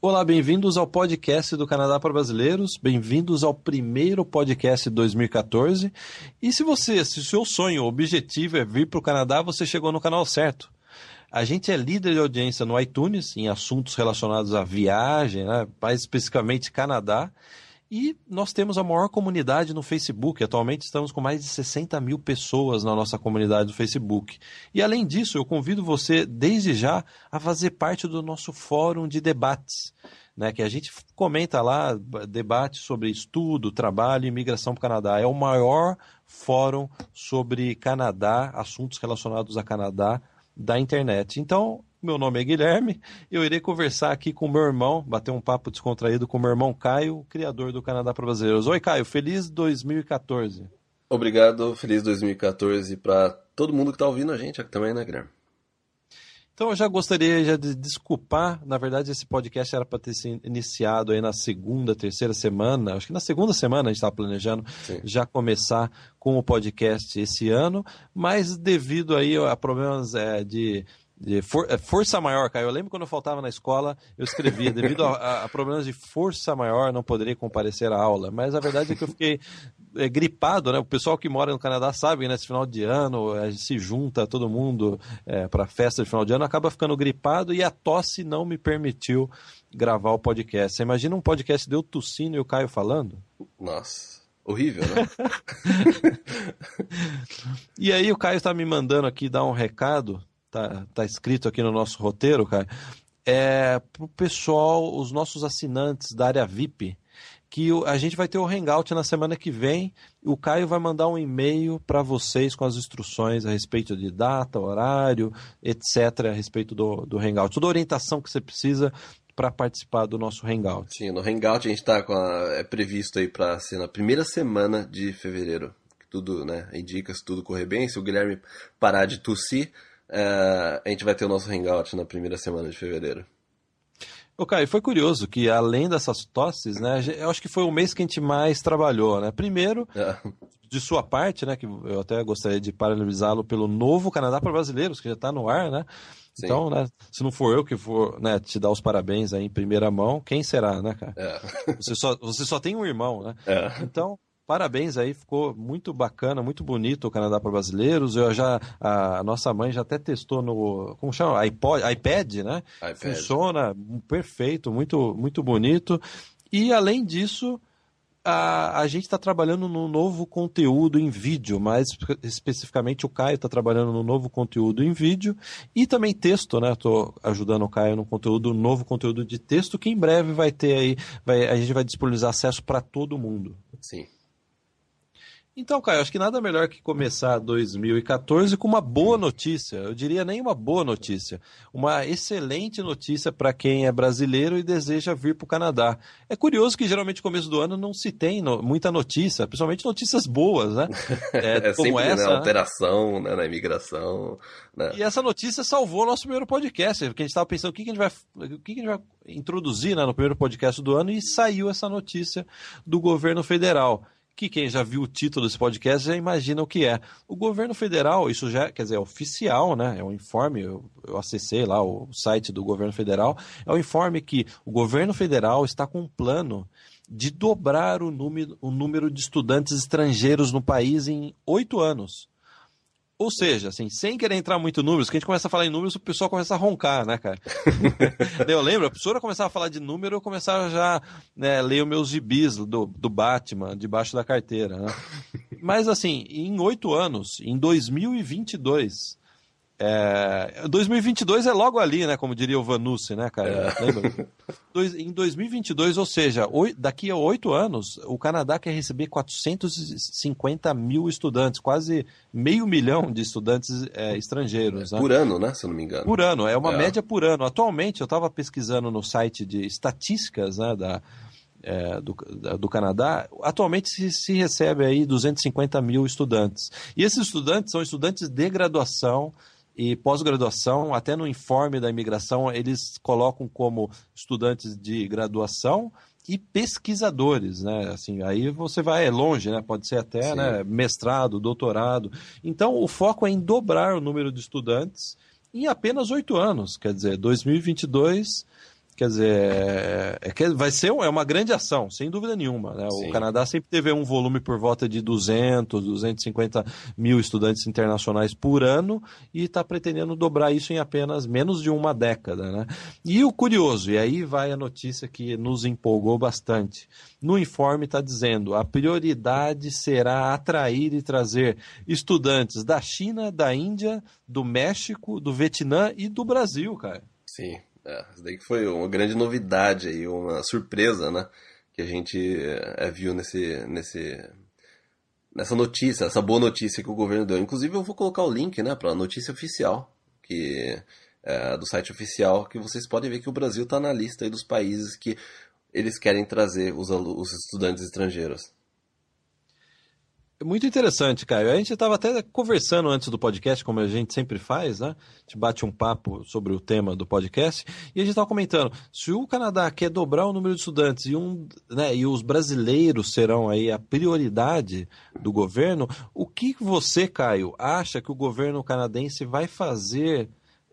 Olá, bem-vindos ao podcast do Canadá para Brasileiros. Bem-vindos ao primeiro podcast de 2014. E se você, se o seu sonho, objetivo é vir para o Canadá, você chegou no canal certo. A gente é líder de audiência no iTunes em assuntos relacionados à viagem, né? mais especificamente Canadá. E nós temos a maior comunidade no Facebook. Atualmente estamos com mais de 60 mil pessoas na nossa comunidade do Facebook. E além disso, eu convido você, desde já, a fazer parte do nosso fórum de debates. Né, que a gente comenta lá, debate sobre estudo, trabalho e imigração para o Canadá. É o maior fórum sobre Canadá, assuntos relacionados a Canadá da internet. Então, meu nome é Guilherme. Eu irei conversar aqui com meu irmão, bater um papo descontraído com meu irmão Caio, criador do Canadá para Brasileiros. Oi, Caio, feliz 2014. Obrigado, feliz 2014 para todo mundo que está ouvindo a gente aqui também, né, Guilherme? Então eu já gostaria já de desculpar, na verdade esse podcast era para ter sido iniciado aí na segunda, terceira semana, acho que na segunda semana a gente estava planejando Sim. já começar com o podcast esse ano, mas devido aí a problemas é, de de for, é, força maior, Caio. Eu lembro quando eu faltava na escola, eu escrevia, devido a, a, problemas de força maior, não poderia comparecer à aula. Mas a verdade é que eu fiquei é, gripado, né? O pessoal que mora no Canadá sabe, né? Nesse final de ano, a gente se junta todo mundo é, para festa de final de ano, acaba ficando gripado e a tosse não me permitiu gravar o podcast. Você imagina um podcast de eu tossindo e o Caio falando? Nossa. Horrível, né? e aí o Caio está me mandando aqui dar um recado tá, tá escrito aqui no nosso roteiro, cara, é pro pessoal, os nossos assinantes da área VIP, que a gente vai ter o Hangout na semana que vem. O Caio vai mandar um e-mail para vocês com as instruções a respeito de data, horário, etc., a respeito do, do Hangout. Toda a orientação que você precisa para participar do nosso Hangout. Sim, no Hangout a gente está é previsto aí para ser na primeira semana de fevereiro. Tudo, né? Indica se tudo correr bem. Se o Guilherme parar de tossir, é, a gente vai ter o nosso hangout na primeira semana de fevereiro. Ô, Caio, foi curioso que além dessas tosses, né, eu acho que foi o mês que a gente mais trabalhou, né? Primeiro, é. de sua parte, né, que eu até gostaria de parabenizá-lo pelo novo Canadá para Brasileiros, que já está no ar, né? Sim. Então, né, se não for eu que for né, te dar os parabéns aí em primeira mão, quem será, né, cara? É. Você, só, você só tem um irmão, né? É. Então, Parabéns aí, ficou muito bacana, muito bonito o Canadá para brasileiros. Eu já a nossa mãe já até testou no como chama, iPod, iPad, né? IPad. Funciona perfeito, muito muito bonito. E além disso, a, a gente está trabalhando no novo conteúdo em vídeo, mais especificamente o Caio está trabalhando no novo conteúdo em vídeo e também texto, né? Estou ajudando o Caio no conteúdo, novo conteúdo de texto que em breve vai ter aí, vai, a gente vai disponibilizar acesso para todo mundo. Sim. Então, Caio, acho que nada melhor que começar 2014 com uma boa notícia. Eu diria nem uma boa notícia, uma excelente notícia para quem é brasileiro e deseja vir para o Canadá. É curioso que geralmente no começo do ano não se tem no, muita notícia, principalmente notícias boas, né? É, é como sempre, essa, né? alteração né? na imigração. Né? E essa notícia salvou o nosso primeiro podcast, porque a gente estava pensando o que, que, a gente vai, o que, que a gente vai introduzir né, no primeiro podcast do ano e saiu essa notícia do governo federal que quem já viu o título desse podcast já imagina o que é. O governo federal, isso já, quer dizer, é oficial, né? É um informe, eu, eu acessei lá o site do governo federal, é um informe que o governo federal está com um plano de dobrar o número, o número de estudantes estrangeiros no país em oito anos. Ou seja, assim, sem querer entrar muito em números, que a gente começa a falar em números, o pessoal começa a roncar, né, cara? eu lembro, a professora começava a falar de número, eu começava já né, ler os meus gibis do, do Batman, debaixo da carteira, né? Mas, assim, em oito anos, em 2022, é, 2022 é logo ali, né? Como diria o Vanucci, né, cara? É. Lembra? Dois, em 2022, ou seja, daqui a oito anos, o Canadá quer receber 450 mil estudantes, quase meio milhão de estudantes é, estrangeiros. Né? Por ano, né? Se eu não me engano. Por ano, é uma é. média por ano. Atualmente, eu estava pesquisando no site de estatísticas né, da, é, do, do Canadá, atualmente se, se recebe aí 250 mil estudantes. E esses estudantes são estudantes de graduação e pós-graduação, até no informe da imigração, eles colocam como estudantes de graduação e pesquisadores, né? Assim, aí você vai longe, né? Pode ser até né, mestrado, doutorado. Então, o foco é em dobrar o número de estudantes em apenas oito anos. Quer dizer, 2022 Quer dizer, é, é, vai ser é uma grande ação, sem dúvida nenhuma. Né? O Canadá sempre teve um volume por volta de 200, 250 mil estudantes internacionais por ano e está pretendendo dobrar isso em apenas menos de uma década. Né? E o curioso, e aí vai a notícia que nos empolgou bastante. No informe está dizendo a prioridade será atrair e trazer estudantes da China, da Índia, do México, do Vietnã e do Brasil, cara. Sim. É, isso daí que foi uma grande novidade aí, uma surpresa, né? Que a gente é, viu nesse, nesse, nessa notícia, essa boa notícia que o governo deu. Inclusive eu vou colocar o link, né, para a notícia oficial, que é, do site oficial, que vocês podem ver que o Brasil está na lista aí dos países que eles querem trazer os, os estudantes estrangeiros. Muito interessante, Caio. A gente estava até conversando antes do podcast, como a gente sempre faz, né? A gente bate um papo sobre o tema do podcast e a gente estava comentando: se o Canadá quer dobrar o número de estudantes e, um, né, e os brasileiros serão aí a prioridade do governo, o que você, Caio, acha que o governo canadense vai fazer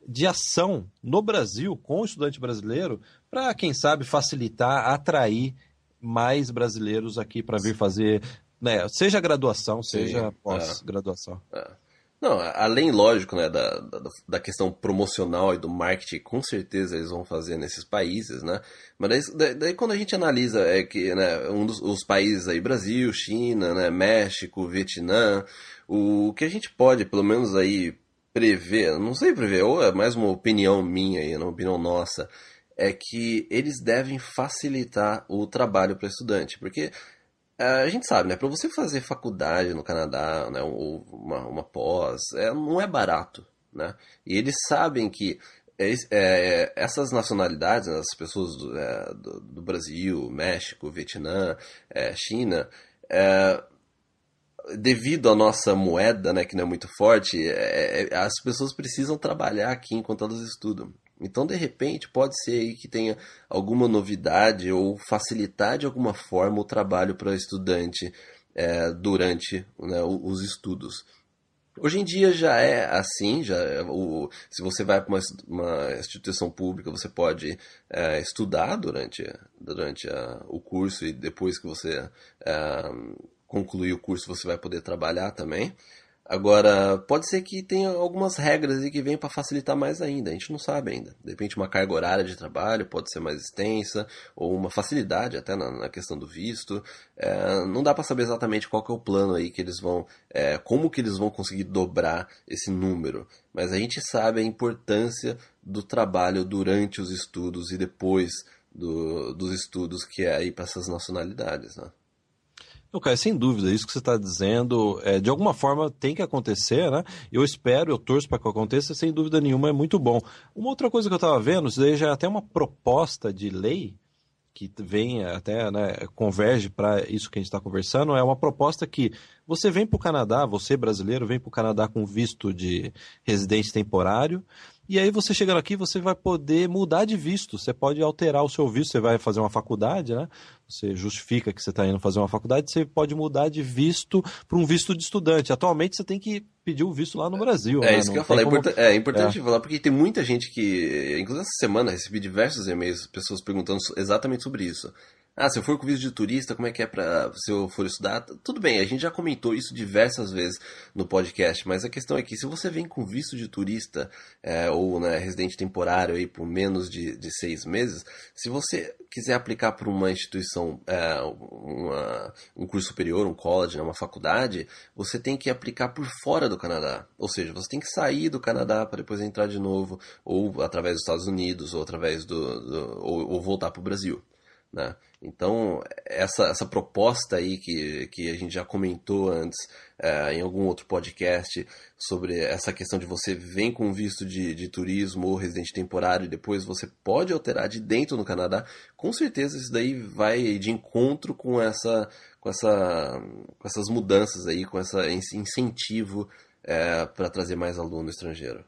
de ação no Brasil com o estudante brasileiro para, quem sabe, facilitar, atrair mais brasileiros aqui para vir fazer né, seja graduação, seja pós-graduação. É, é. Não, além, lógico, né, da, da, da, questão promocional e do marketing, com certeza eles vão fazer nesses países, né? Mas daí, daí quando a gente analisa é que né, um dos os países aí, Brasil, China, né, México, Vietnã, o que a gente pode, pelo menos aí, prever, não sei prever, ou é mais uma opinião minha aí, uma opinião nossa, é que eles devem facilitar o trabalho para estudante, porque é, a gente sabe, né? Para você fazer faculdade no Canadá, né, ou uma, uma pós, é, não é barato, né? E eles sabem que é, é, essas nacionalidades, né, as pessoas do, é, do, do, Brasil, México, Vietnã, é, China, devido à nossa moeda, né, que não é muito forte, as pessoas precisam trabalhar aqui enquanto elas estudam. Então, de repente, pode ser aí que tenha alguma novidade ou facilitar de alguma forma o trabalho para o estudante é, durante né, os estudos. Hoje em dia já é assim, já é, o, se você vai para uma, uma, instituição pública, você pode é, estudar durante, durante a, o curso e depois que você é, concluir o curso você vai poder trabalhar também. Agora, pode ser que tenha algumas regras aí que venham para facilitar mais ainda, a gente não sabe ainda. De repente, uma carga horária de trabalho pode ser mais extensa, ou uma facilidade até na, na questão do visto. É, não dá para saber exatamente qual é o plano aí que eles vão, é, como que eles vão conseguir dobrar esse número. Mas a gente sabe a importância do trabalho durante os estudos e depois do, dos estudos que é aí para essas nacionalidades, né? Não, cara, sem dúvida, isso que você está dizendo, é, de alguma forma tem que acontecer, né? Eu espero, eu torço para que aconteça, sem dúvida nenhuma, é muito bom. Uma outra coisa que eu estava vendo, isso daí já é até uma proposta de lei que vem até, né, converge para isso que a gente está conversando, é uma proposta que você vem para o Canadá, você brasileiro, vem para o Canadá com visto de residente temporário, e aí você chegando aqui, você vai poder mudar de visto. Você pode alterar o seu visto. Você vai fazer uma faculdade, né? Você justifica que você está indo fazer uma faculdade, você pode mudar de visto para um visto de estudante. Atualmente você tem que pedir o visto lá no Brasil. É né? isso que eu falei. É como... É importante é. falar porque tem muita gente que, inclusive essa semana, recebi diversos e-mails, pessoas perguntando exatamente sobre isso. Ah, se eu for com visto de turista, como é que é para se eu for estudar? Tudo bem, a gente já comentou isso diversas vezes no podcast, mas a questão é que se você vem com visto de turista é, ou né, residente temporário aí por menos de, de seis meses, se você quiser aplicar para uma instituição, é, uma, um curso superior, um college, né, uma faculdade, você tem que aplicar por fora do Canadá. Ou seja, você tem que sair do Canadá para depois entrar de novo, ou através dos Estados Unidos, ou através do, do ou, ou voltar para o Brasil. Né? Então, essa, essa proposta aí que, que a gente já comentou antes é, em algum outro podcast sobre essa questão de você vem com visto de, de turismo ou residente temporário e depois você pode alterar de dentro no Canadá, com certeza isso daí vai de encontro com essa com, essa, com essas mudanças aí, com essa, esse incentivo é, para trazer mais aluno estrangeiro.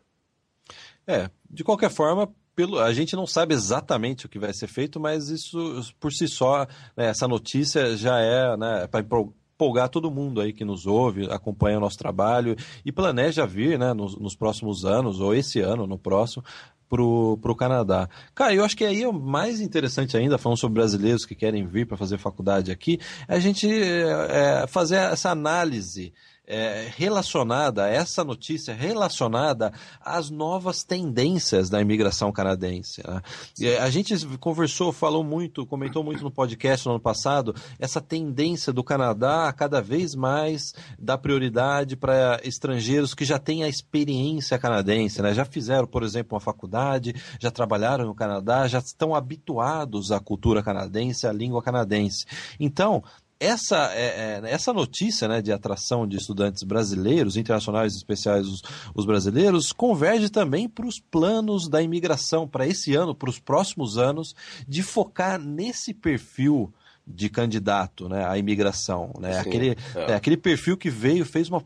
É, de qualquer forma, pelo, a gente não sabe exatamente o que vai ser feito, mas isso por si só, né, essa notícia já é né, para empolgar todo mundo aí que nos ouve, acompanha o nosso trabalho e planeja vir né, nos, nos próximos anos, ou esse ano, no próximo, pro, pro Canadá. Cara, eu acho que aí é o mais interessante ainda, falando sobre brasileiros que querem vir para fazer faculdade aqui, é a gente é, fazer essa análise é, relacionada, essa notícia relacionada às novas tendências da imigração canadense. Né? A gente conversou, falou muito, comentou muito no podcast no ano passado, essa tendência do Canadá a cada vez mais dar prioridade para estrangeiros que já têm a experiência canadense, né? já fizeram, por exemplo, uma faculdade, já trabalharam no Canadá, já estão habituados à cultura canadense, à língua canadense. Então, essa, é, é, essa notícia né, de atração de estudantes brasileiros, internacionais especiais, os, os brasileiros, converge também para os planos da imigração para esse ano, para os próximos anos, de focar nesse perfil de candidato né, à imigração. Né? aquele, é. É, aquele perfil que veio, fez uma.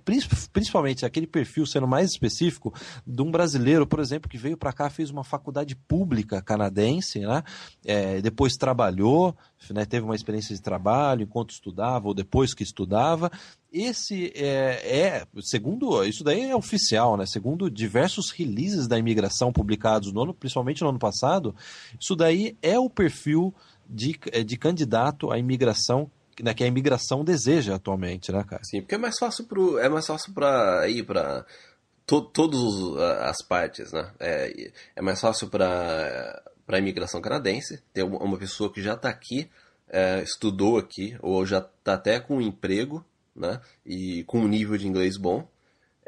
Principalmente aquele perfil, sendo mais específico, de um brasileiro, por exemplo, que veio para cá, fez uma faculdade pública canadense, né? É, depois trabalhou, né, teve uma experiência de trabalho enquanto estudava ou depois que estudava. Esse é, é, segundo, isso daí é oficial, né? Segundo diversos releases da imigração publicados no ano, principalmente no ano passado, isso daí é o perfil de, é, de candidato à imigração né, que a imigração deseja atualmente, né, cara? Sim, porque é mais fácil pro, é mais fácil para ir para to, todas as partes, né? É, é mais fácil para para imigração canadense ter uma pessoa que já está aqui, é, estudou aqui ou já está até com um emprego, né? E com um nível de inglês bom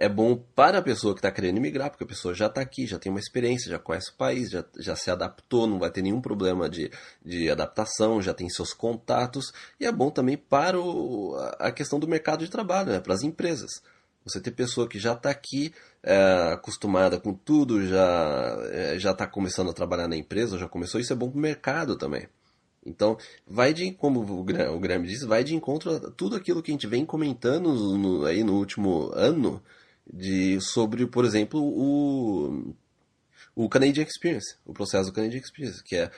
é bom para a pessoa que está querendo migrar, porque a pessoa já está aqui, já tem uma experiência, já conhece o país, já, já se adaptou, não vai ter nenhum problema de, de adaptação, já tem seus contatos. E é bom também para o, a questão do mercado de trabalho, né, para as empresas. Você ter pessoa que já está aqui, é, acostumada com tudo, já é, já está começando a trabalhar na empresa, já começou, isso é bom para o mercado também. Então, vai de, como o Graham disse, vai de encontro a tudo aquilo que a gente vem comentando no, aí no último ano, de sobre, por exemplo, o, o Canadian Experience, o processo do Canadian Experience, que é,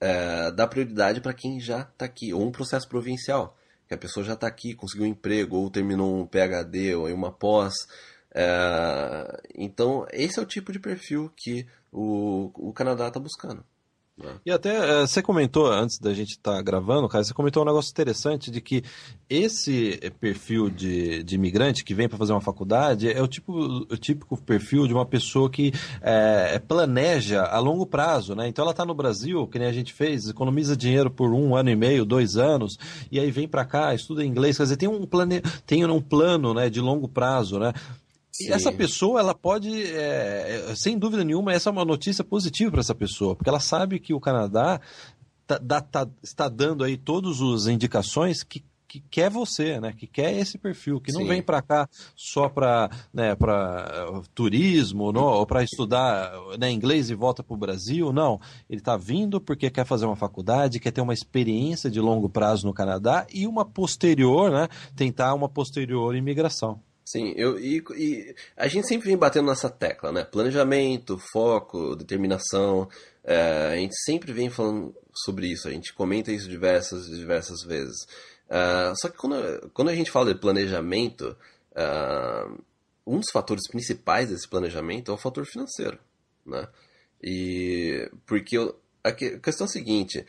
é dar prioridade para quem já está aqui, ou um processo provincial, que a pessoa já está aqui, conseguiu um emprego, ou terminou um PhD, ou uma pós. É, então, esse é o tipo de perfil que o, o Canadá está buscando. E até eh, você comentou, antes da gente estar tá gravando, cara, você comentou um negócio interessante de que esse perfil de, de imigrante que vem para fazer uma faculdade é o, tipo, o típico perfil de uma pessoa que é, planeja a longo prazo, né? Então ela está no Brasil, que nem a gente fez, economiza dinheiro por um ano e meio, dois anos, e aí vem para cá, estuda inglês, quer dizer, tem um, plane... tem um plano né, de longo prazo, né? Sim. essa pessoa, ela pode, é, sem dúvida nenhuma, essa é uma notícia positiva para essa pessoa, porque ela sabe que o Canadá tá, tá, está dando aí todas as indicações que que quer você, né? Que quer esse perfil, que não Sim. vem para cá só para né, para uh, turismo, não, ou para estudar né, inglês e volta para o Brasil, não. Ele está vindo porque quer fazer uma faculdade, quer ter uma experiência de longo prazo no Canadá e uma posterior, né? Tentar uma posterior imigração. Sim, eu, e, e, a gente sempre vem batendo nessa tecla, né? Planejamento, foco, determinação. É, a gente sempre vem falando sobre isso, a gente comenta isso diversas diversas vezes. Uh, só que quando, quando a gente fala de planejamento, uh, um dos fatores principais desse planejamento é o fator financeiro, né? E porque eu, a questão é a seguinte,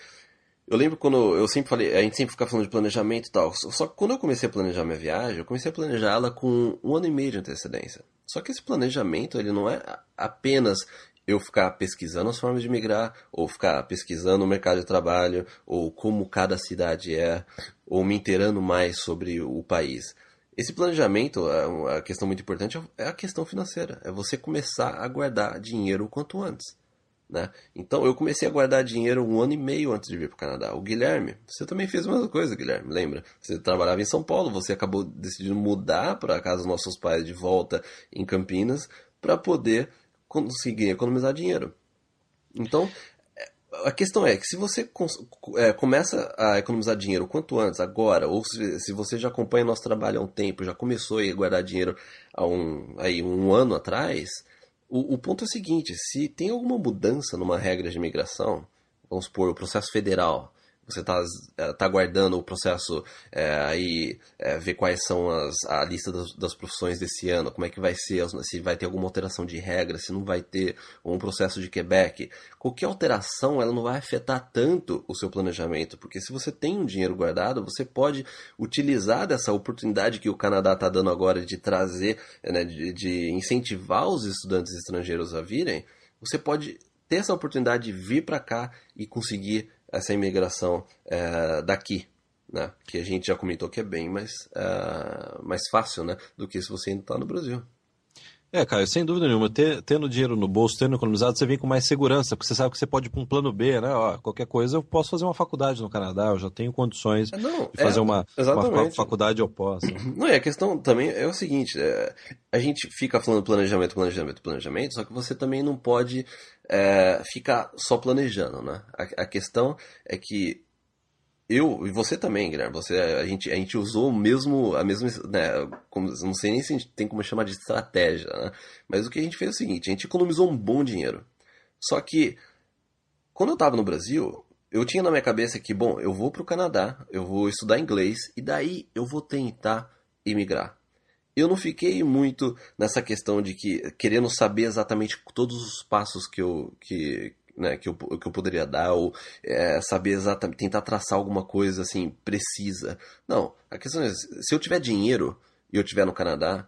eu lembro quando eu sempre falei, a gente sempre fica falando de planejamento e tal. Só que quando eu comecei a planejar minha viagem, eu comecei a planejá-la com um ano e meio de antecedência. Só que esse planejamento, ele não é apenas eu ficar pesquisando as formas de migrar, ou ficar pesquisando o mercado de trabalho, ou como cada cidade é, ou me inteirando mais sobre o país. Esse planejamento, a questão muito importante é a questão financeira. É você começar a guardar dinheiro o quanto antes. Né? Então eu comecei a guardar dinheiro um ano e meio antes de vir para o Canadá. O Guilherme, você também fez a mesma coisa, Guilherme, lembra? Você trabalhava em São Paulo, você acabou decidindo mudar para a casa dos nossos pais de volta em Campinas para poder conseguir economizar dinheiro. Então, a questão é que se você é, começa a economizar dinheiro quanto antes, agora, ou se, se, você já acompanha nosso trabalho há um tempo, já começou a guardar dinheiro há um, aí, um ano atrás, o, o ponto é o seguinte: se tem alguma mudança numa regra de imigração, vamos supor, o processo federal, você está é, tá aguardando o processo é, aí é, ver quais são as, a lista das, das, profissões desse ano, como é que vai ser, se vai ter alguma alteração de regra, se não vai ter um processo de Quebec. Qualquer alteração ela não vai afetar tanto o seu planejamento, porque se você tem um dinheiro guardado, você pode utilizar dessa oportunidade que o Canadá está dando agora de trazer, né, de, de incentivar os estudantes estrangeiros a virem, você pode ter essa oportunidade de vir para cá e conseguir essa imigração é, daqui, né? Que a gente já comentou que é bem mais, é, mais fácil, né? Do que se você ainda está no Brasil. É, Caio, sem dúvida nenhuma. Ter, tendo dinheiro no bolso, tendo economizado, você vem com mais segurança, porque você sabe que você pode ir para um plano B, né? Ó, qualquer coisa, eu posso fazer uma faculdade no Canadá, eu já tenho condições Não, de fazer é, uma, uma, faculdade oposta. Não, e a questão também é o seguinte: é, a gente fica falando planejamento, planejamento, planejamento, só que você também não pode é, ficar só planejando, né? A, a questão é que eu e você também, Guilherme, você, a, gente, a gente usou mesmo, a mesma, né, como, não sei nem se a gente tem como chamar de estratégia, né? Mas o que a gente fez é o seguinte, a gente economizou um bom dinheiro. Só que, quando eu estava no Brasil, eu tinha na minha cabeça que, bom, eu vou para o Canadá, eu vou estudar inglês, e daí eu vou tentar imigrar. Eu não fiquei muito nessa questão de que, querendo saber exatamente todos os passos que eu, que, né, que, eu, que eu poderia dar, ou é, saber exatamente, tentar traçar alguma coisa assim precisa. Não, a questão é, se eu tiver dinheiro e eu estiver no Canadá,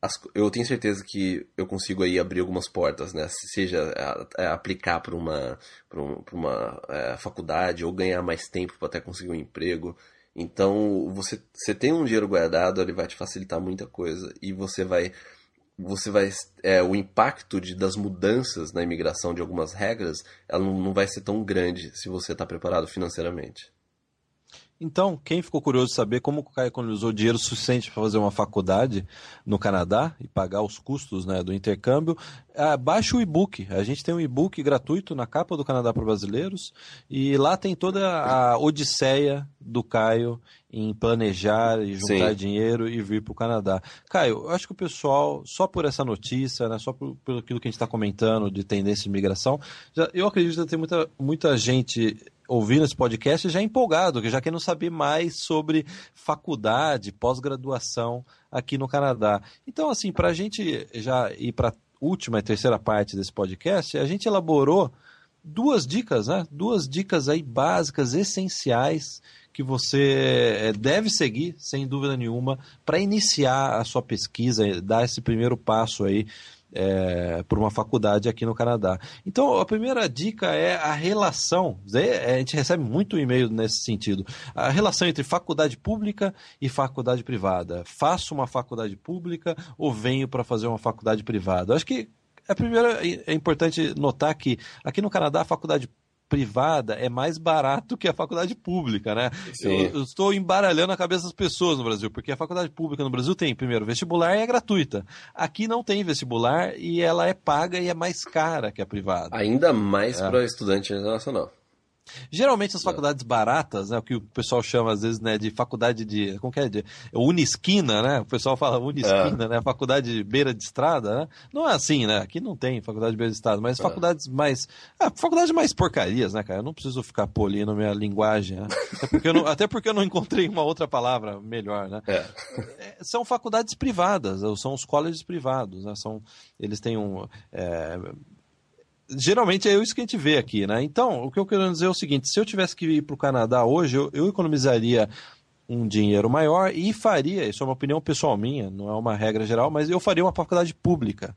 as, eu tenho certeza que eu consigo aí abrir algumas portas, né? Seja é, aplicar para uma, pra um, uma é, faculdade ou ganhar mais tempo para até conseguir um emprego. Então, você, você tem um dinheiro guardado, ele vai te facilitar muita coisa e você vai você vai é, o impacto de, das mudanças na imigração de algumas regras ela não, não vai ser tão grande se você está preparado financeiramente. Então, quem ficou curioso de saber como o Caio economizou dinheiro suficiente para fazer uma faculdade no Canadá e pagar os custos né, do intercâmbio, é, baixe o e-book. A gente tem um e-book gratuito na capa do Canadá para brasileiros e lá tem toda a odisseia do Caio em planejar e juntar Sim. dinheiro e vir para o Canadá. Caio, eu acho que o pessoal, só por essa notícia, né, só por, por aquilo que a gente está comentando de tendência de imigração, já, eu acredito que tem muita, muita gente ouvindo esse podcast já empolgado, que já quer não saber mais sobre faculdade, pós-graduação aqui no Canadá. Então, assim, para a gente já ir para última e terceira parte desse podcast, a gente elaborou duas dicas, né? Duas dicas aí básicas, essenciais, que você eh, deve seguir, sem dúvida nenhuma, para iniciar a sua pesquisa, dar esse primeiro passo aí é, por uma faculdade aqui no Canadá. Então, a primeira dica é a relação. A gente recebe muito e-mail nesse sentido. A relação entre faculdade pública e faculdade privada. Faço uma faculdade pública ou venho para fazer uma faculdade privada? Acho que a primeira é importante notar que aqui no Canadá a faculdade privada é mais barato que a faculdade pública, né? Eu, eu, estou embaralhando a cabeça das pessoas no Brasil, porque a faculdade pública no Brasil tem, primeiro, vestibular e é gratuita. Aqui não tem vestibular e ela é paga e é mais cara que a privada. Ainda mais é. para estudante internacional. Geralmente as faculdades baratas, né, o que o pessoal chama às vezes né, de faculdade de. Como que é? De, unisquina, né? O pessoal fala unisquina, é. né? Faculdade de beira de estrada, né? Não é assim, né? Aqui não tem faculdade de beira de estrada, mas é. faculdades mais. Ah, faculdade mais porcarias, né, cara? Eu não preciso ficar polindo minha linguagem, né? até, porque eu não, até porque eu não encontrei uma outra palavra melhor, né? É. é são faculdades privadas, são os colleges privados, né? São, eles têm um. Geralmente é isso que a gente vê aqui, né? Então, o que eu quero dizer é o seguinte: se eu tivesse que ir para o Canadá hoje, eu, eu economizaria um dinheiro maior e faria, isso é uma opinião pessoal minha, não é uma regra geral, mas eu faria uma faculdade pública.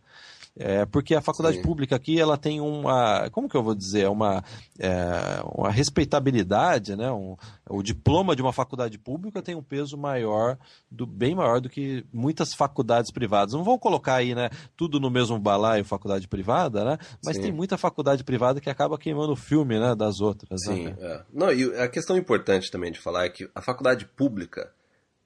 É, porque a faculdade Sim. pública aqui ela tem uma, como que eu vou dizer, uma, é, uma respeitabilidade, né? Um, o diploma de uma faculdade pública tem um peso maior, do, bem maior do que muitas faculdades privadas. Não vou colocar aí, né, tudo no mesmo balaio faculdade privada, né? Mas Sim. tem muita faculdade privada que acaba queimando o filme, né, das outras. Né? Sim, né? é. Não, e a questão importante também de falar é que a faculdade pública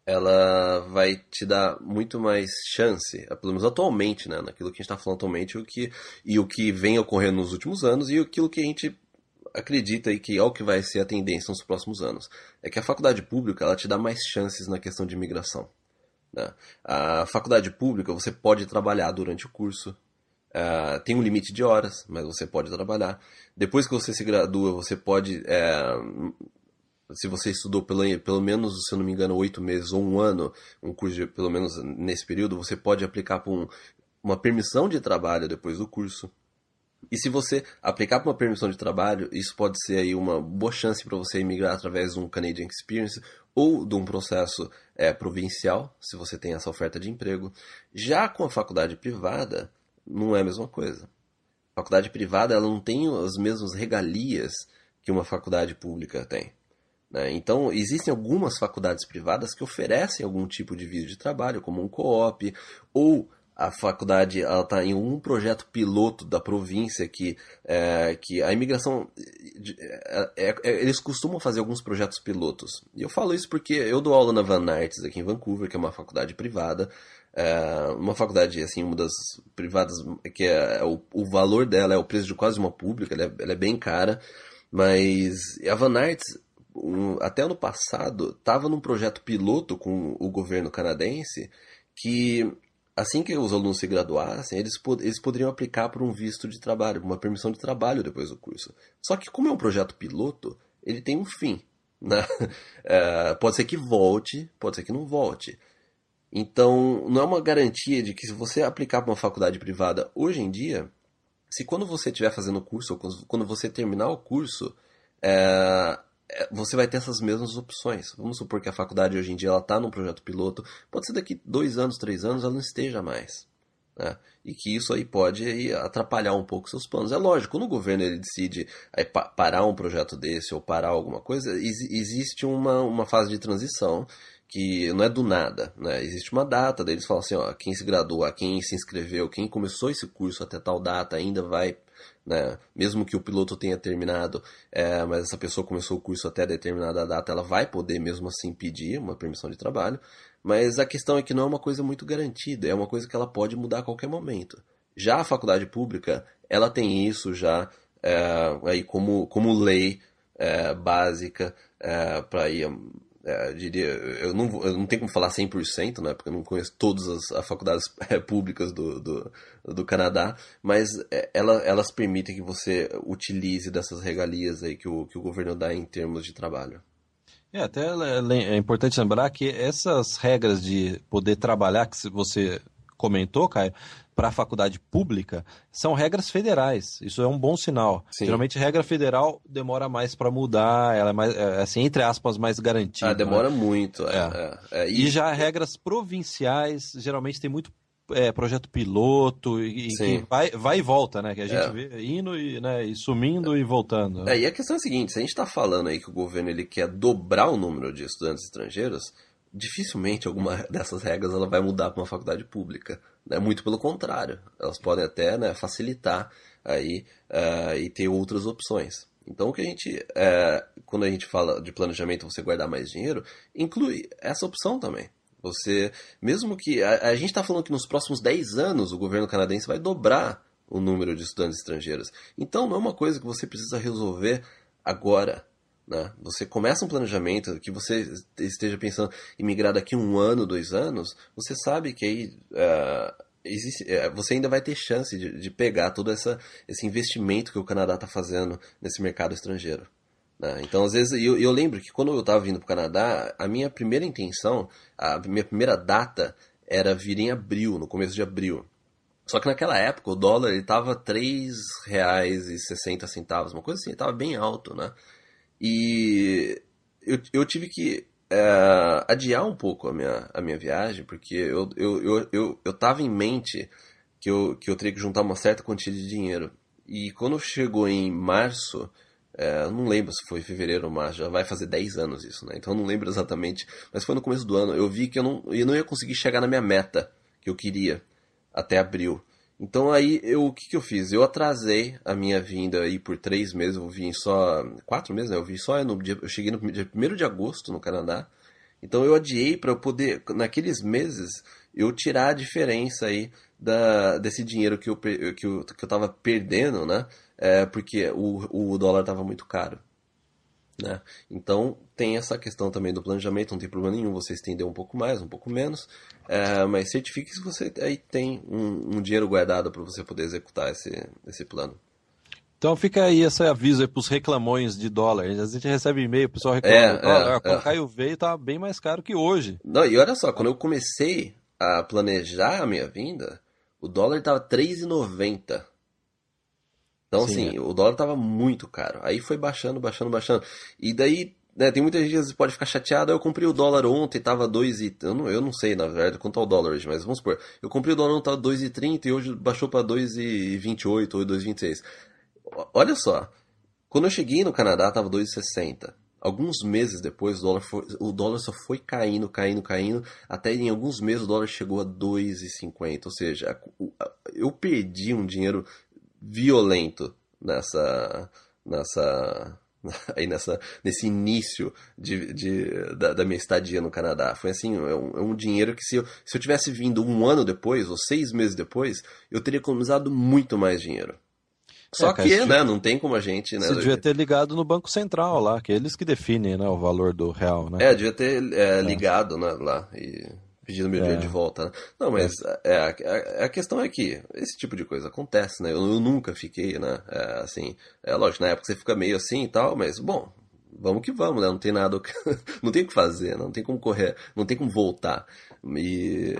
ela vai te dar muito mais chance, pelo menos atualmente, né, naquilo que a gente está falando atualmente o que, e o que vem ocorrendo nos últimos anos e aquilo que a gente acredita e que é o que vai ser a tendência nos próximos anos. É que a faculdade pública ela te dá mais chances na questão de imigração. Né? A faculdade pública você pode trabalhar durante o curso, uh, tem um limite de horas, mas você pode trabalhar. Depois que você se gradua, você pode uh, se você estudou pelo, pelo menos, se eu não me engano, oito meses ou um ano, um curso de, pelo menos nesse período, você pode aplicar para um, uma permissão de trabalho depois do curso. E se você aplicar para uma permissão de trabalho, isso pode ser aí uma boa chance para você emigrar através de um Canadian Experience ou de um processo é, provincial, se você tem essa oferta de emprego. Já com a faculdade privada, não é a mesma coisa. A faculdade privada ela não tem as mesmas regalias que uma faculdade pública tem. Né? Então, existem algumas faculdades privadas que oferecem algum tipo de visto de trabalho, como um co-op, ou a faculdade está em um projeto piloto da província que, é, que a imigração. É, é, é, eles costumam fazer alguns projetos pilotos. E eu falo isso porque eu dou aula na Van Arts aqui em Vancouver, que é uma faculdade privada. É, uma faculdade, assim, uma das privadas, que é, o, o valor dela é o preço de quase uma pública, ela é, ela é bem cara. Mas a Van Arts um, até ano passado, estava num projeto piloto com o governo canadense que assim que os alunos se graduassem, eles, eles poderiam aplicar por um visto de trabalho, uma permissão de trabalho depois do curso. Só que como é um projeto piloto, ele tem um fim. Né? É, pode ser que volte, pode ser que não volte. Então, não é uma garantia de que se você aplicar para uma faculdade privada hoje em dia, se quando você estiver fazendo o curso, ou quando você terminar o curso, é, você vai ter essas mesmas opções. Vamos supor que a faculdade hoje em dia ela está num projeto piloto, pode ser daqui dois anos, três anos ela não esteja mais. Né? E que isso aí pode aí, atrapalhar um pouco seus planos. É lógico, quando o governo ele decide aí, pa parar um projeto desse ou parar alguma coisa, ex existe uma, uma fase de transição que não é do nada, né? Existe uma data, daí eles falam assim, ó, quem se graduou, quem se inscreveu, quem começou esse curso até tal data ainda vai né? Mesmo que o piloto tenha terminado, é, mas essa pessoa começou o curso até determinada data, ela vai poder mesmo assim pedir uma permissão de trabalho. Mas a questão é que não é uma coisa muito garantida, é uma coisa que ela pode mudar a qualquer momento. Já a faculdade pública, ela tem isso já é, aí como, como lei é, básica é, para ir é, diria, eu não, eu não tenho como falar 100%, né, porque eu não conheço todas as, as faculdades é, públicas do, do, do Canadá, mas é, ela, elas permitem que você utilize dessas regalias aí que o, que o governo dá em termos de trabalho. É, até é importante lembrar que essas regras de poder trabalhar que você comentou, Caio, para a faculdade pública são regras federais. Isso é um bom sinal. Sim. Geralmente, regra federal demora mais para mudar, ela é mais, é, assim, entre aspas, mais garantida. Ah, demora né? muito. É, é. é. E... e... já regras provinciais, geralmente tem muito é, projeto piloto e, que vai, vai e volta, né? Que a gente é. vê indo e, né, e sumindo e voltando. É, e a questão é a seguinte, se a gente está falando aí que o governo ele quer dobrar o número de estudantes estrangeiros, dificilmente alguma dessas regras ela vai mudar para uma faculdade pública. Né? Muito pelo contrário, elas podem até né, facilitar aí uh, e ter outras opções. Então, o que a gente, uh, quando a gente fala de planejamento, você guardar mais dinheiro, inclui essa opção também. Você, mesmo que a, a gente está falando que nos próximos 10 anos o governo canadense vai dobrar o número de estudantes estrangeiros. Então, não é uma coisa que você precisa resolver agora. Né? Você começa um planejamento que você esteja pensando em migrar daqui um ano, dois anos, você sabe que aí uh, existe, uh, você ainda vai ter chance de, de pegar todo essa, esse investimento que o Canadá está fazendo nesse mercado estrangeiro. Né? Então, às vezes, eu, eu lembro que quando eu estava vindo para o Canadá, a minha primeira intenção, a minha primeira data era vir em abril, no começo de abril. Só que naquela época o dólar estava R$ 3,60, uma coisa assim, estava bem alto, né? E eu, eu tive que é, adiar um pouco a minha, a minha viagem, porque eu, eu, eu, eu, eu tava em mente que eu, que eu teria que juntar uma certa quantia de dinheiro. E quando chegou em março, é, não lembro se foi fevereiro ou março, já vai fazer 10 anos isso, né? Então eu não lembro exatamente, mas foi no começo do ano. Eu vi que eu não, eu não ia conseguir chegar na minha meta que eu queria até abril. Então aí eu, o que, que eu fiz? Eu atrasei a minha vinda aí por três meses, eu vim só. Quatro meses, né? Eu vim só no dia. Eu cheguei no dia 1 de agosto no Canadá. Então eu adiei para eu poder, naqueles meses, eu tirar a diferença aí da, desse dinheiro que eu, que eu, que eu tava perdendo, né? É, porque o, o dólar estava muito caro. Né? Então tem essa questão também do planejamento, não tem problema nenhum você estender um pouco mais, um pouco menos, é, mas certifique se você aí tem um, um dinheiro guardado para você poder executar esse, esse plano. Então fica aí esse aviso para os reclamões de dólar. A gente recebe e-mail, o pessoal reclama. É, dólar, é, quando é. caiu veio, tá bem mais caro que hoje. Não, e olha só, quando eu comecei a planejar a minha vinda, o dólar estava 3,90. Então, Sim, assim, é. o dólar estava muito caro. Aí foi baixando, baixando, baixando. E daí, né, tem muita gente que pode ficar chateada. Eu comprei o dólar ontem, tava 2 e... Eu não, eu não sei, na verdade, quanto tá o dólar hoje, mas vamos supor. Eu comprei o dólar ontem, tava 2,30 e hoje baixou para 2,28 ou 2,26. Olha só, quando eu cheguei no Canadá, tava 2,60. Alguns meses depois, o dólar, foi, o dólar só foi caindo, caindo, caindo, até em alguns meses o dólar chegou a 2,50. Ou seja, eu perdi um dinheiro violento nessa, nessa, aí nessa, nesse início de, de da, da, minha estadia no Canadá. Foi assim, é um, é um dinheiro que se eu, se eu tivesse vindo um ano depois, ou seis meses depois, eu teria economizado muito mais dinheiro. Só é, que, né, não tem como a gente, né? Você devia ter ligado no Banco Central lá, que é eles que definem, né, o valor do real, né? É, devia ter é, é. ligado né, lá e pedindo meu é. dinheiro de volta. Né? Não, mas é. A, a, a, questão é que esse tipo de coisa acontece, né? Eu, eu nunca fiquei, né? É, assim, é lógico, na época você fica meio assim e tal, mas bom, vamos que vamos, né? Não tem nada, não tem o que fazer, não tem como correr, não tem como voltar. E...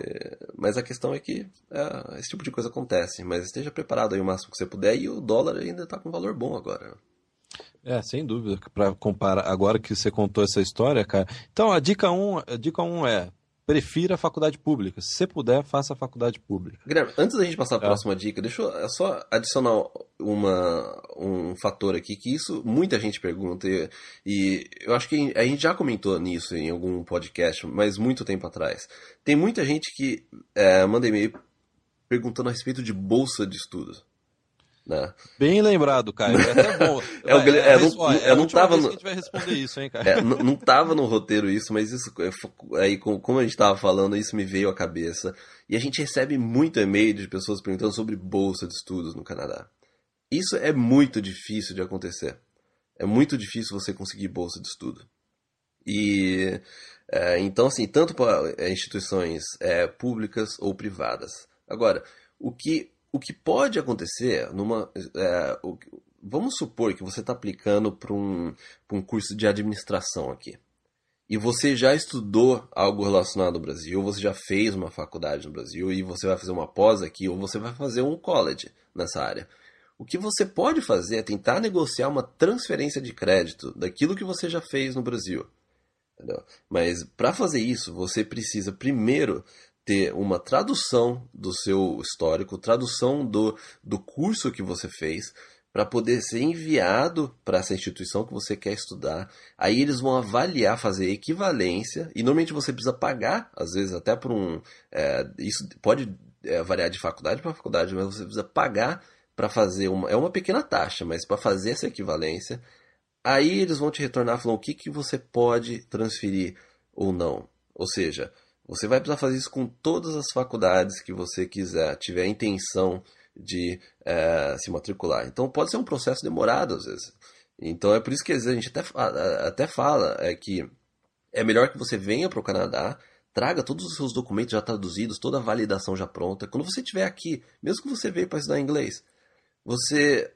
Mas a questão é que é, esse tipo de coisa acontece. Mas esteja preparado aí o máximo que você puder e o dólar ainda está com valor bom agora. É, sem dúvida, para comparar, agora que você contou essa história, cara. Então, a dica 1, um, a dica um é prefira a faculdade pública. Se puder, faça a faculdade pública. Guilherme, antes da gente passar a é. próxima dica, deixa eu só adicionar uma, um fator aqui que isso muita gente pergunta e, e, eu acho que a gente já comentou nisso em algum podcast, mas muito tempo atrás. Tem muita gente que é, manda e-mail perguntando a respeito de bolsa de estudos. Né? Bem lembrado, cara. É até bom. é, o, é, é, não, é, não tava no... que a gente vai responder isso, hein, cara? É, não, não tava no roteiro isso, mas isso é, aí como a gente tava falando, isso me veio à cabeça. E a gente recebe muito e-mail de pessoas perguntando sobre bolsa de estudos no Canadá. Isso é muito difícil de acontecer. É muito difícil você conseguir bolsa de estudo. E é, então, assim, tanto para é, instituições é, públicas ou privadas. Agora, o que o que pode acontecer numa. É, o, vamos supor que você está aplicando para um, um curso de administração aqui. E você já estudou algo relacionado ao Brasil, você já fez uma faculdade no Brasil, e você vai fazer uma pós aqui, ou você vai fazer um college nessa área. O que você pode fazer é tentar negociar uma transferência de crédito daquilo que você já fez no Brasil. Entendeu? Mas para fazer isso, você precisa primeiro ter uma tradução do seu histórico, tradução do, do curso que você fez, para poder ser enviado para essa instituição que você quer estudar. Aí eles vão avaliar, fazer equivalência, e normalmente você precisa pagar, às vezes até por um. É, isso pode é, variar de faculdade para faculdade, mas você precisa pagar para fazer uma. É uma pequena taxa, mas para fazer essa equivalência. Aí eles vão te retornar falando o que, que você pode transferir ou não. Ou seja, você vai precisar fazer isso com todas as faculdades que você quiser, tiver a intenção de é, se matricular. Então pode ser um processo demorado às vezes. Então é por isso que às vezes a gente até, até fala é que é melhor que você venha para o Canadá, traga todos os seus documentos já traduzidos, toda a validação já pronta. Quando você estiver aqui, mesmo que você veja para estudar inglês, você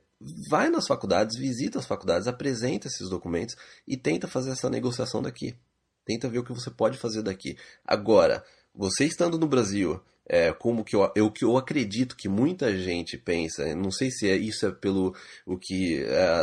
vai nas faculdades, visita as faculdades, apresenta esses documentos e tenta fazer essa negociação daqui. Tenta ver o que você pode fazer daqui. Agora, você estando no Brasil, é, como que eu, eu, eu acredito que muita gente pensa, não sei se é, isso é pelo o que. É,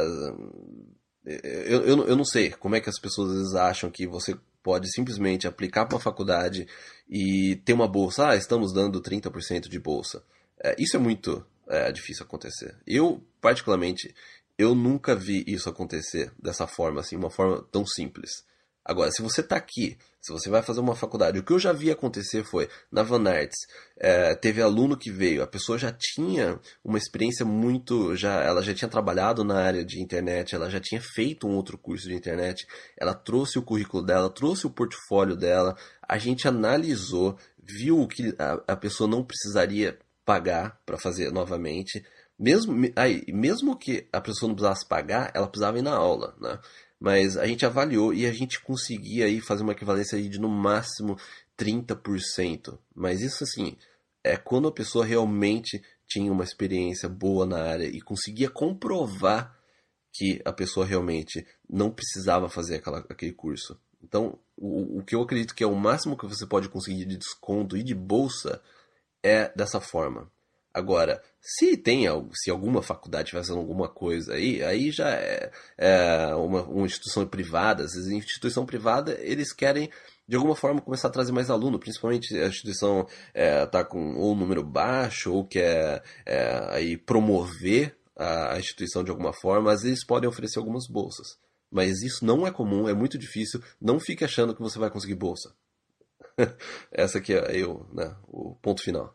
eu, eu, eu não sei como é que as pessoas vezes acham que você pode simplesmente aplicar para uma faculdade e ter uma bolsa. Ah, estamos dando 30% de bolsa. É, isso é muito é, difícil acontecer. Eu, particularmente, eu nunca vi isso acontecer dessa forma, assim, uma forma tão simples. Agora, se você está aqui, se você vai fazer uma faculdade, o que eu já vi acontecer foi, na Van Arts, é, teve aluno que veio, a pessoa já tinha uma experiência muito, já, ela já tinha trabalhado na área de internet, ela já tinha feito um outro curso de internet, ela trouxe o currículo dela, trouxe o portfólio dela, a gente analisou, viu que a, a pessoa não precisaria pagar para fazer novamente, mesmo, aí, mesmo que a pessoa não precisasse pagar, ela precisava ir na aula, né? Mas a gente avaliou e a gente conseguia aí fazer uma equivalência de no máximo 30%. Mas isso assim, é quando a pessoa realmente tinha uma experiência boa na área e conseguia comprovar que a pessoa realmente não precisava fazer aquela, aquele curso. Então, o, o que eu acredito que é o máximo que você pode conseguir de desconto e de bolsa é dessa forma. Agora, se tem se alguma faculdade fazendo alguma coisa aí, aí já é, é uma, uma, instituição privada. Às vezes, instituição privada, eles querem de alguma forma começar a trazer mais aluno, principalmente a instituição está é, tá com ou um número baixo ou quer é, aí promover a, a instituição de alguma forma, às vezes podem oferecer algumas bolsas. Mas isso não é comum, é muito difícil. Não fique achando que você vai conseguir bolsa. Essa aqui é eu, né, o ponto final.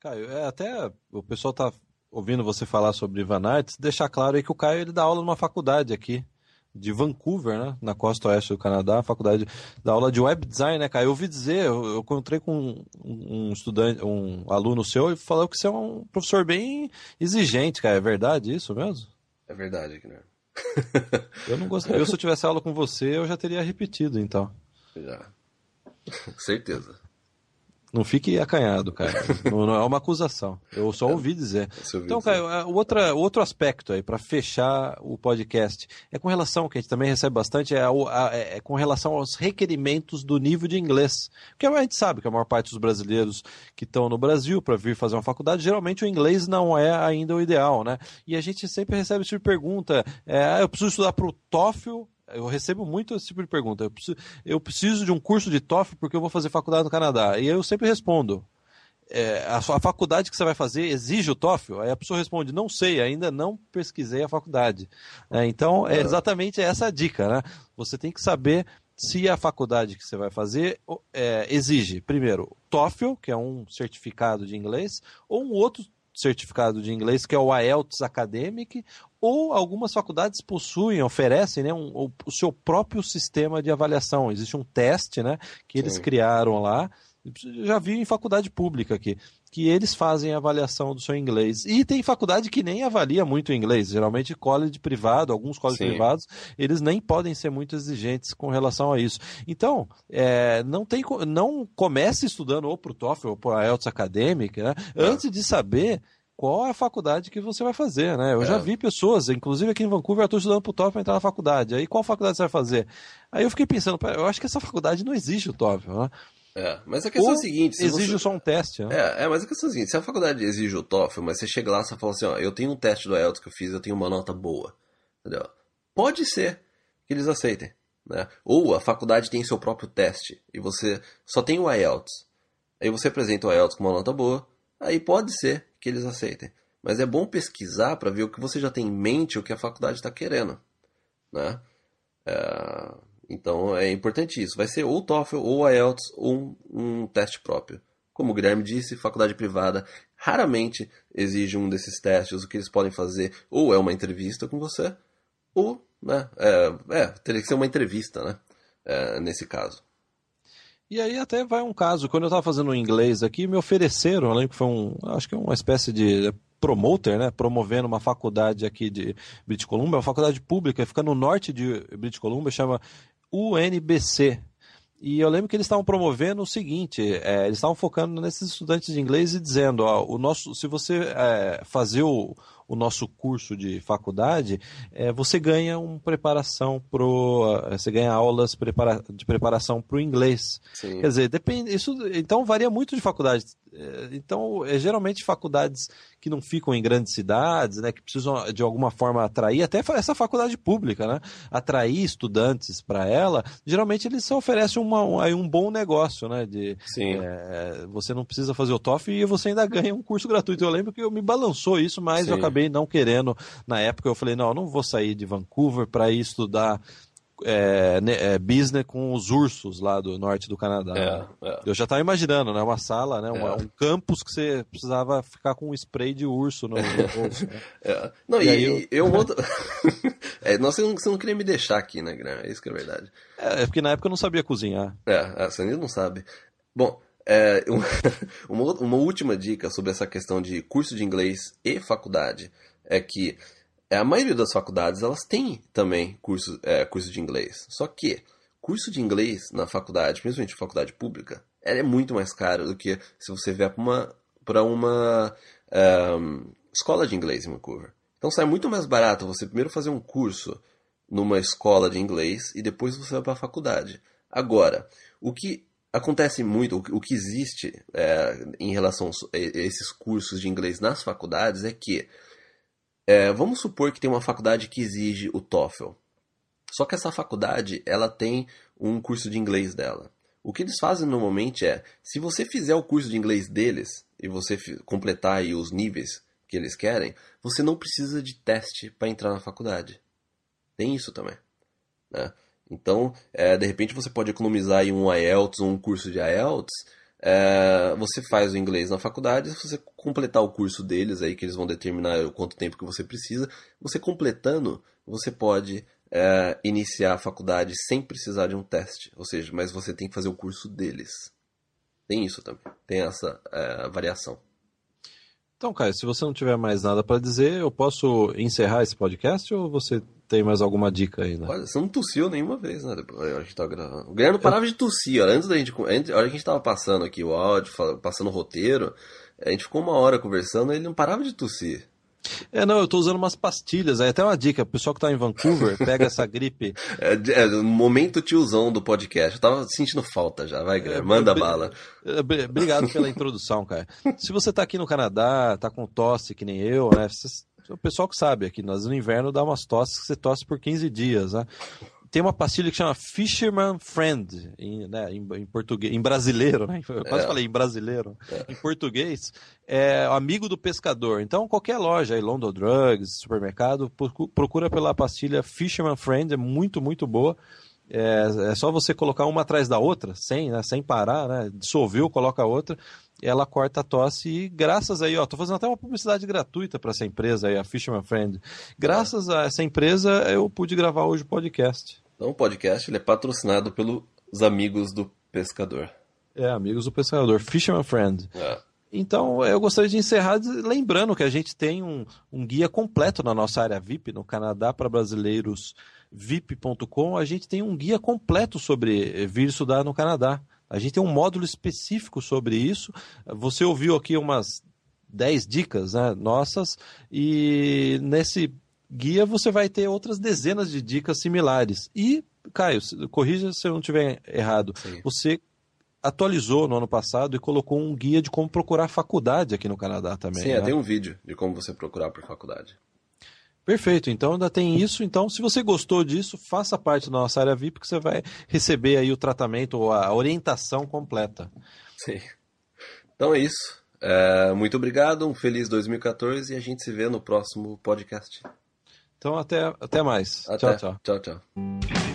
Caio, é, até o pessoal tá ouvindo você falar sobre Van Arts, deixar claro aí que o Caio ele dá aula numa faculdade aqui de Vancouver, né, na costa oeste do Canadá, faculdade da aula de web design, né, Caio? Eu ouvi dizer, eu, eu encontrei com um, um, estudante, um aluno seu e falou que você é um professor bem exigente, Caio. É verdade isso mesmo? É verdade, Guilherme. eu não gostaria. Eu, se eu tivesse aula com você, eu já teria repetido, então. Já. Certeza. Não fique acanhado, cara. não, não, é uma acusação. Eu só ouvi dizer. Então, Caio, é, o outro, aspecto aí, para fechar o podcast, é com relação, que a gente também recebe bastante, é, a, é, é, com relação aos requerimentos do nível de inglês. Porque a gente sabe que a maior parte dos brasileiros que estão no Brasil para vir fazer uma faculdade, geralmente o inglês não é ainda o ideal, né? E a gente sempre recebe esse tipo de pergunta: é, ah, eu preciso estudar para o TOEFL eu recebo muito esse tipo de pergunta. Eu preciso, eu preciso, de um curso de TOEFL porque eu vou fazer faculdade no Canadá. E eu sempre respondo. É, a, a faculdade que você vai fazer exige o TOEFL? Aí a pessoa responde, não sei, ainda não pesquisei a faculdade. É, então, é exatamente essa a dica, né? Você tem que saber se a faculdade que você vai fazer é, exige, primeiro, TOEFL, que é um certificado de inglês, ou um outro certificado de inglês, que é o IELTS Academic, ou algumas faculdades possuem, oferecem né, um, o, o, seu próprio sistema de avaliação. Existe um teste né, que eles Sim. criaram lá. Já vi em faculdade pública aqui, que eles fazem a avaliação do seu inglês. E tem faculdade que nem avalia muito o inglês. Geralmente, college privado, alguns colleges privados, eles nem podem ser muito exigentes com relação a isso. Então, é, não, tem, não comece estudando ou para o TOEFL ou para a IELTS Academic, né, é. antes de saber qual é a faculdade que você vai fazer, né? Eu é. já vi pessoas, inclusive aqui em Vancouver, eu estou estudando para o TOEFL para entrar na faculdade. Aí qual faculdade você vai fazer? Aí eu fiquei pensando, eu acho que essa faculdade não existe o TOEFL, né? É, mas a questão Ou é a seguinte... exige você... só um teste, né? É, é, mas a questão é a seguinte, se a faculdade exige o TOEFL, mas você chega lá e fala assim, ó, eu tenho um teste do IELTS que eu fiz, eu tenho uma nota boa, entendeu? Pode ser que eles aceitem, né? Ou a faculdade tem seu próprio teste e você só tem o IELTS. Aí você apresenta o IELTS com uma nota boa, aí pode ser que eles aceitem. Mas é bom pesquisar para ver o que você já tem em mente, o que a faculdade está querendo. Né? É, então é importante isso. Vai ser ou TOEFL, ou IELTS, ou um, um teste próprio. Como o Guilherme disse, faculdade privada raramente exige um desses testes. O que eles podem fazer ou é uma entrevista com você, ou né, é, é teria que ser uma entrevista, né? É, nesse caso. E aí até vai um caso, quando eu estava fazendo inglês aqui, me ofereceram, eu lembro que foi um, acho que é uma espécie de promoter, né, promovendo uma faculdade aqui de British Columbia, uma faculdade pública, fica no norte de British Columbia, chama UNBC. E eu lembro que eles estavam promovendo o seguinte: é, eles estavam focando nesses estudantes de inglês e dizendo, ó, o nosso, se você é, fazer o, o nosso curso de faculdade, é, você ganha uma preparação pro, você ganha aulas prepara, de preparação para o inglês. Sim. Quer dizer, depende, isso então varia muito de faculdade. É, então, é geralmente faculdades que não ficam em grandes cidades, né, que precisam de alguma forma atrair, até essa faculdade pública, né, atrair estudantes para ela, geralmente eles oferecem uma, um, aí um bom negócio, né, de é, você não precisa fazer o TOEFL e você ainda ganha um curso gratuito. Eu lembro que eu me balançou isso, mas Sim. eu acabei não querendo. Na época eu falei, não, eu não vou sair de Vancouver para ir estudar é, é, business com os ursos lá do norte do Canadá. É, é. Eu já estava imaginando, né? Uma sala, né? Uma, é. um campus que você precisava ficar com um spray de urso no, no bolso. Né? É. Não, e, e, eu... eu outro... é, não, você, não, você não queria me deixar aqui, né, Guilherme? É isso que é verdade. É, porque na época eu não sabia cozinhar. É, você ainda não sabe. Bom, é, uma, uma última dica sobre essa questão de curso de inglês e faculdade é que é, a maioria das faculdades elas têm também curso, é, curso de inglês. Só que curso de inglês na faculdade, principalmente faculdade pública, ela é muito mais caro do que se você vier para uma, pra uma um, escola de inglês em Vancouver. Então sai muito mais barato você primeiro fazer um curso numa escola de inglês e depois você vai para a faculdade. Agora, o que acontece muito, o que existe é, em relação a esses cursos de inglês nas faculdades é que é, vamos supor que tem uma faculdade que exige o TOEFL. Só que essa faculdade, ela tem um curso de inglês dela. O que eles fazem normalmente é, se você fizer o curso de inglês deles e você completar os níveis que eles querem, você não precisa de teste para entrar na faculdade. Tem isso também. Né? Então, é, de repente você pode economizar aí um IELTS ou um curso de IELTS é, você faz o inglês na faculdade, se você completar o curso deles aí, que eles vão determinar o quanto tempo que você precisa, você completando, você pode é, iniciar a faculdade sem precisar de um teste. Ou seja, mas você tem que fazer o curso deles. Tem isso também, tem essa é, variação. Então, Caio, se você não tiver mais nada para dizer, eu posso encerrar esse podcast ou você tem mais alguma dica ainda? Olha, você não tossiu nenhuma vez, né? Depois, a gente tá gravando. O Guilherme não parava de tossir, olha, antes da gente. Antes, a hora que a gente tava passando aqui o áudio, passando o roteiro, a gente ficou uma hora conversando e ele não parava de tossir. É, não, eu tô usando umas pastilhas. Aí até uma dica, o pessoal que tá em Vancouver, pega essa gripe. É, é momento tiozão do podcast. Eu tava sentindo falta já, vai, Guilherme, manda é, bala. Obrigado pela introdução, cara. Se você tá aqui no Canadá, tá com tosse que nem eu, né? O pessoal que sabe aqui, nós no inverno dá umas tosses que você tosse por 15 dias, né? Tem uma pastilha que chama Fisherman Friend, em, né, em, em português, em brasileiro, né? Eu quase é. falei em brasileiro. É. Em português, é amigo do pescador. Então, qualquer loja aí, London Drugs, supermercado, procura pela pastilha Fisherman Friend, é muito, muito boa. É, é, só você colocar uma atrás da outra, sem, né, sem parar, né? Dissolveu, coloca a outra ela corta a tosse e graças aí, ó, tô fazendo até uma publicidade gratuita para essa empresa aí, a Fisherman Friend. Graças a essa empresa eu pude gravar hoje o podcast. Então o podcast ele é patrocinado pelos amigos do pescador. É, amigos do pescador, Fisherman Friend. É. Então, eu gostaria de encerrar lembrando que a gente tem um, um guia completo na nossa área VIP, no Canadá para brasileiros vip.com. A gente tem um guia completo sobre vir estudar no Canadá. A gente tem um módulo específico sobre isso. Você ouviu aqui umas 10 dicas né, nossas, e nesse guia você vai ter outras dezenas de dicas similares. E, Caio, corrija se eu não estiver errado, Sim. você atualizou no ano passado e colocou um guia de como procurar faculdade aqui no Canadá também. Sim, né? tem um vídeo de como você procurar por faculdade. Perfeito, então ainda tem isso. Então, se você gostou disso, faça parte da nossa área VIP, que você vai receber aí o tratamento ou a orientação completa. Sim. Então é isso. É, muito obrigado, um feliz 2014 e a gente se vê no próximo podcast. Então até, até mais. Até. Tchau, tchau. Tchau, tchau.